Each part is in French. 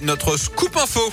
Notre scoop info.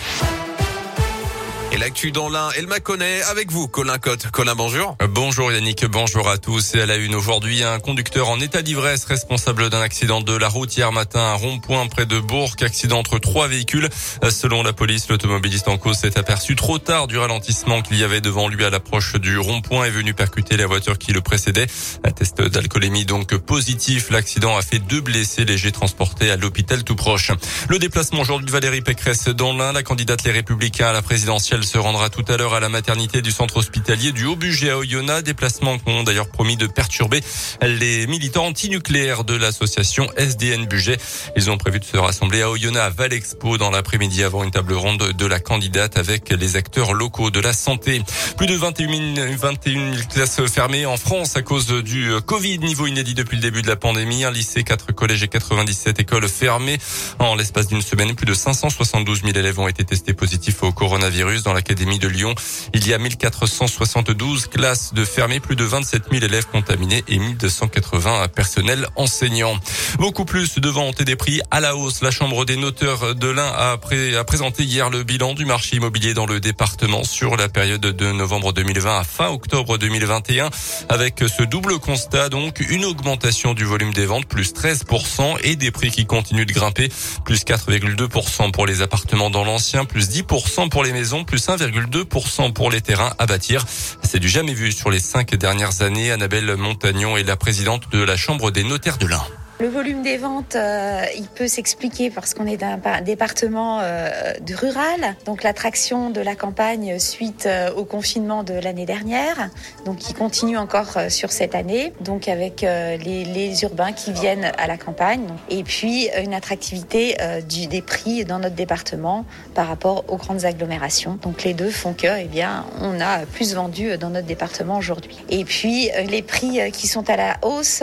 Et l'actu dans l'un, elle m'a connaît avec vous, Colin Cotte. Colin, bonjour. Bonjour Yannick, bonjour à tous. Et à la une aujourd'hui, un conducteur en état d'ivresse responsable d'un accident de la route hier matin à rond-point près de Bourg. Accident entre trois véhicules. Selon la police, l'automobiliste en cause s'est aperçu trop tard du ralentissement qu'il y avait devant lui à l'approche du rond-point et venu percuter la voiture qui le précédait. Un test d'alcoolémie donc positif. L'accident a fait deux blessés légers transportés à l'hôpital tout proche. Le déplacement aujourd'hui de Valérie Pécresse dans l'un, la candidate Les Républicains à la présidentielle se rendra tout à l'heure à la maternité du centre hospitalier du Haut-Bugey à Oyonnax. Déplacement qu'ont d'ailleurs promis de perturber les militants antinucléaires de l'association SDN Budget. Ils ont prévu de se rassembler à Oyonnax à Valexpo dans l'après-midi avant une table ronde de la candidate avec les acteurs locaux de la santé. Plus de 21 000, 21 000 classes fermées en France à cause du Covid, niveau inédit depuis le début de la pandémie. Un lycée, quatre collèges et 97 écoles fermées. En l'espace d'une semaine, plus de 572 000 élèves ont été testés positifs au coronavirus dans l'Académie de Lyon. Il y a 1472 classes de fermées, plus de 27 000 élèves contaminés et 1280 personnels enseignants. Beaucoup plus de ventes et des prix à la hausse. La Chambre des noteurs de l'Ain a, a présenté hier le bilan du marché immobilier dans le département sur la période de novembre 2020 à fin octobre 2021 avec ce double constat donc une augmentation du volume des ventes plus 13% et des prix qui continuent de grimper plus 4,2% pour les appartements dans l'ancien, plus 10% pour les maisons, plus 1,2% pour les terrains à bâtir. C'est du jamais vu sur les cinq dernières années. Annabelle Montagnon est la présidente de la Chambre des notaires de l'Ain. Le volume des ventes, euh, il peut s'expliquer parce qu'on est d'un département euh, de rural, donc l'attraction de la campagne suite euh, au confinement de l'année dernière, donc qui continue encore sur cette année, donc avec les, urbains qui viennent à la campagne, et puis une attractivité des prix dans notre département par rapport aux grandes agglomérations. Donc les deux font que, eh bien, on a plus vendu dans notre département aujourd'hui. Et puis les prix qui sont à la hausse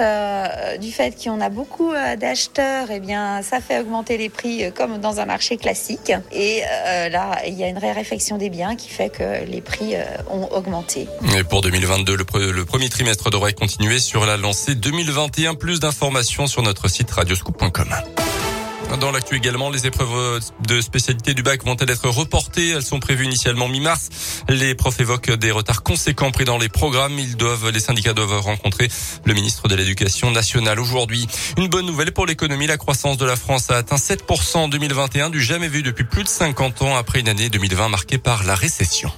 du fait qu'on a beaucoup beaucoup euh, d'acheteurs, eh bien, ça fait augmenter les prix euh, comme dans un marché classique. Et euh, là, il y a une raréfaction des biens qui fait que les prix ont augmenté. Et pour 2022, le, le premier trimestre devrait continuer sur la lancée 2021. Plus d'informations sur notre site radioscoop.com. Dans l'actu également, les épreuves de spécialité du bac vont-elles être reportées? Elles sont prévues initialement mi-mars. Les profs évoquent des retards conséquents pris dans les programmes. Ils doivent, les syndicats doivent rencontrer le ministre de l'Éducation nationale aujourd'hui. Une bonne nouvelle pour l'économie. La croissance de la France a atteint 7% en 2021, du jamais vu depuis plus de 50 ans après une année 2020 marquée par la récession.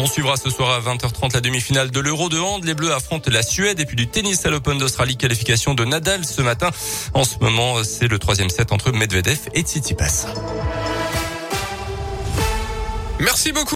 On suivra ce soir à 20h30 la demi-finale de l'Euro de hand. Les Bleus affrontent la Suède et puis du tennis à l'Open d'Australie. Qualification de Nadal ce matin. En ce moment, c'est le troisième set entre Medvedev et Tsitsipas. Merci beaucoup.